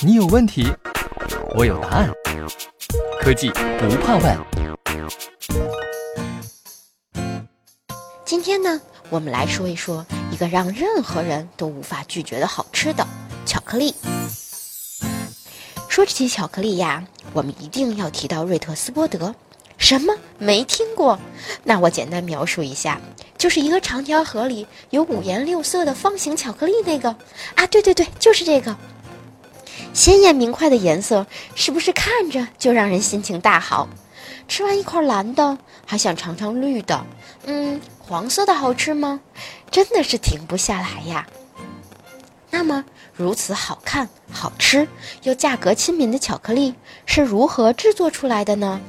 你有问题，我有答案。科技不怕问。今天呢，我们来说一说一个让任何人都无法拒绝的好吃的巧克力。说起巧克力呀，我们一定要提到瑞特斯波德。什么？没听过？那我简单描述一下，就是一个长条盒里有五颜六色的方形巧克力那个啊！对对对，就是这个。鲜艳明快的颜色，是不是看着就让人心情大好？吃完一块蓝的，还想尝尝绿的。嗯，黄色的好吃吗？真的是停不下来呀。那么，如此好看、好吃又价格亲民的巧克力是如何制作出来的呢？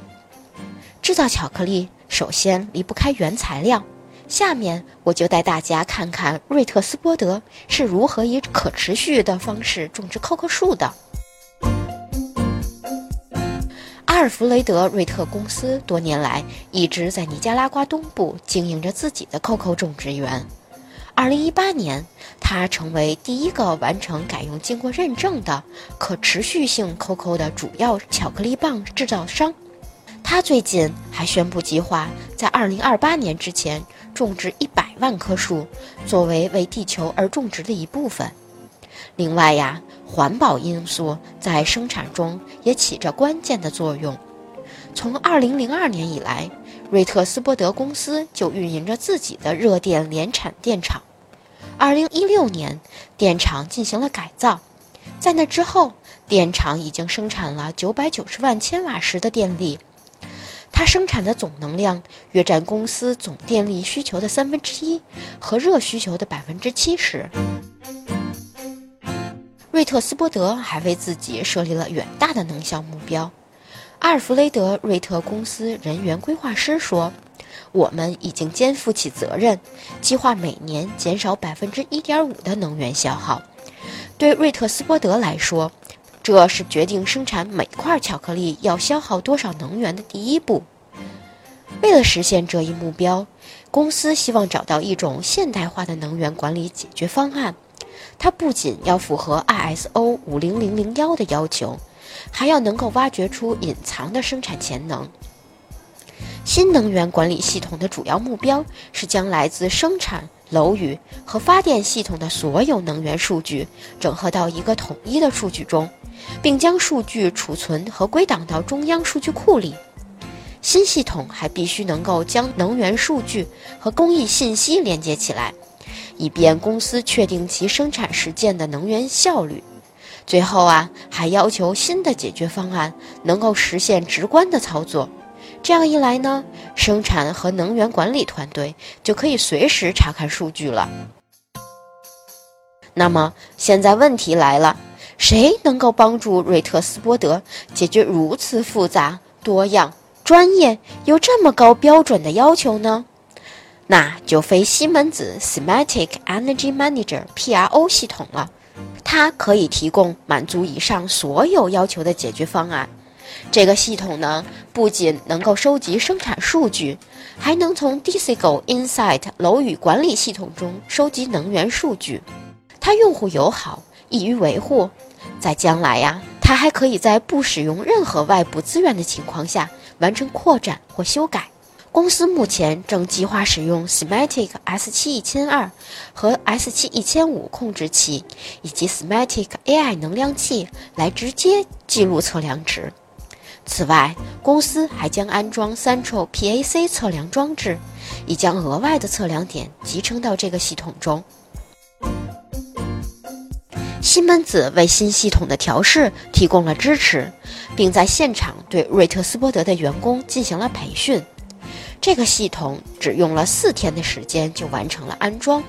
制造巧克力首先离不开原材料。下面我就带大家看看瑞特斯波德是如何以可持续的方式种植 COCO 树的。阿尔弗雷德·瑞特公司多年来一直在尼加拉瓜东部经营着自己的 COCO 种植园。2018年，他成为第一个完成改用经过认证的可持续性 COCO 的主要巧克力棒制造商。他最近还宣布计划在2028年之前。种植一百万棵树，作为为地球而种植的一部分。另外呀，环保因素在生产中也起着关键的作用。从2002年以来，瑞特斯波德公司就运营着自己的热电联产电厂。2016年，电厂进行了改造，在那之后，电厂已经生产了990万千瓦时的电力。它生产的总能量约占公司总电力需求的三分之一和热需求的百分之七十。瑞特斯波德还为自己设立了远大的能效目标。阿尔弗雷德·瑞特公司人员规划师说：“我们已经肩负起责任，计划每年减少百分之一点五的能源消耗。对瑞特斯波德来说。”这是决定生产每块巧克力要消耗多少能源的第一步。为了实现这一目标，公司希望找到一种现代化的能源管理解决方案。它不仅要符合 ISO 五零零零幺的要求，还要能够挖掘出隐藏的生产潜能。新能源管理系统的主要目标是将来自生产。楼宇和发电系统的所有能源数据整合到一个统一的数据中，并将数据储存和归档到中央数据库里。新系统还必须能够将能源数据和工艺信息连接起来，以便公司确定其生产实践的能源效率。最后啊，还要求新的解决方案能够实现直观的操作。这样一来呢，生产和能源管理团队就可以随时查看数据了。那么现在问题来了，谁能够帮助瑞特斯波德解决如此复杂、多样、专业又这么高标准的要求呢？那就非西门子 Semantic Energy Manager (PRO) 系统了，它可以提供满足以上所有要求的解决方案。这个系统呢，不仅能够收集生产数据，还能从 Disco Insight 楼宇管理系统中收集能源数据。它用户友好，易于维护。在将来呀，它还可以在不使用任何外部资源的情况下完成扩展或修改。公司目前正计划使用 Semantic S7 一千二和 S7 一千五控制器，以及 Semantic AI 能量器来直接记录测量值。此外，公司还将安装 Central PAC 测量装置，以将额外的测量点集成到这个系统中。西门子为新系统的调试提供了支持，并在现场对瑞特斯波德的员工进行了培训。这个系统只用了四天的时间就完成了安装，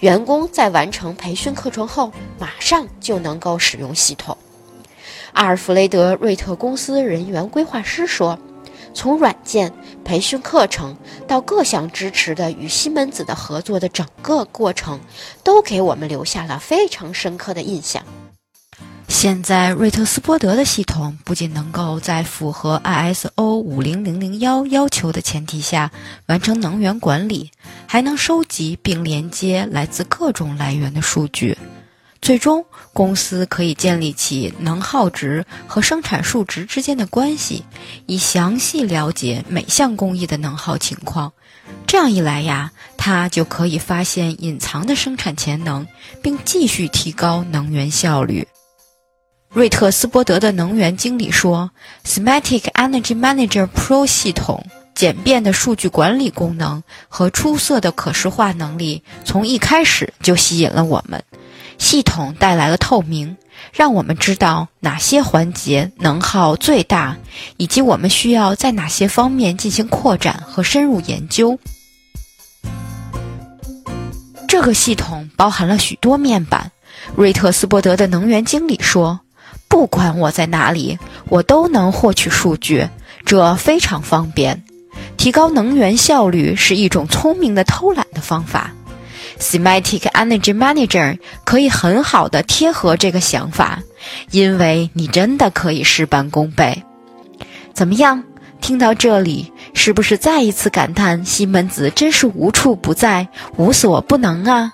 员工在完成培训课程后，马上就能够使用系统。阿尔弗雷德·瑞特公司人员规划师说：“从软件培训课程到各项支持的与西门子的合作的整个过程，都给我们留下了非常深刻的印象。现在，瑞特斯波德的系统不仅能够在符合 ISO 50001要求的前提下完成能源管理，还能收集并连接来自各种来源的数据。”最终，公司可以建立起能耗值和生产数值之间的关系，以详细了解每项工艺的能耗情况。这样一来呀，它就可以发现隐藏的生产潜能，并继续提高能源效率。瑞特斯伯德的能源经理说：“Semantic Energy Manager Pro 系统。”简便的数据管理功能和出色的可视化能力，从一开始就吸引了我们。系统带来了透明，让我们知道哪些环节能耗最大，以及我们需要在哪些方面进行扩展和深入研究。这个系统包含了许多面板。瑞特斯伯德的能源经理说：“不管我在哪里，我都能获取数据，这非常方便。”提高能源效率是一种聪明的偷懒的方法。Semantic Energy Manager 可以很好的贴合这个想法，因为你真的可以事半功倍。怎么样？听到这里，是不是再一次感叹西门子真是无处不在、无所不能啊？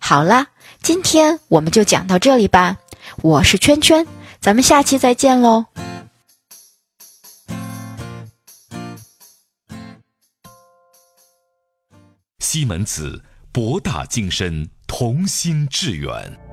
好啦，今天我们就讲到这里吧。我是圈圈，咱们下期再见喽。西门子，博大精深，同心致远。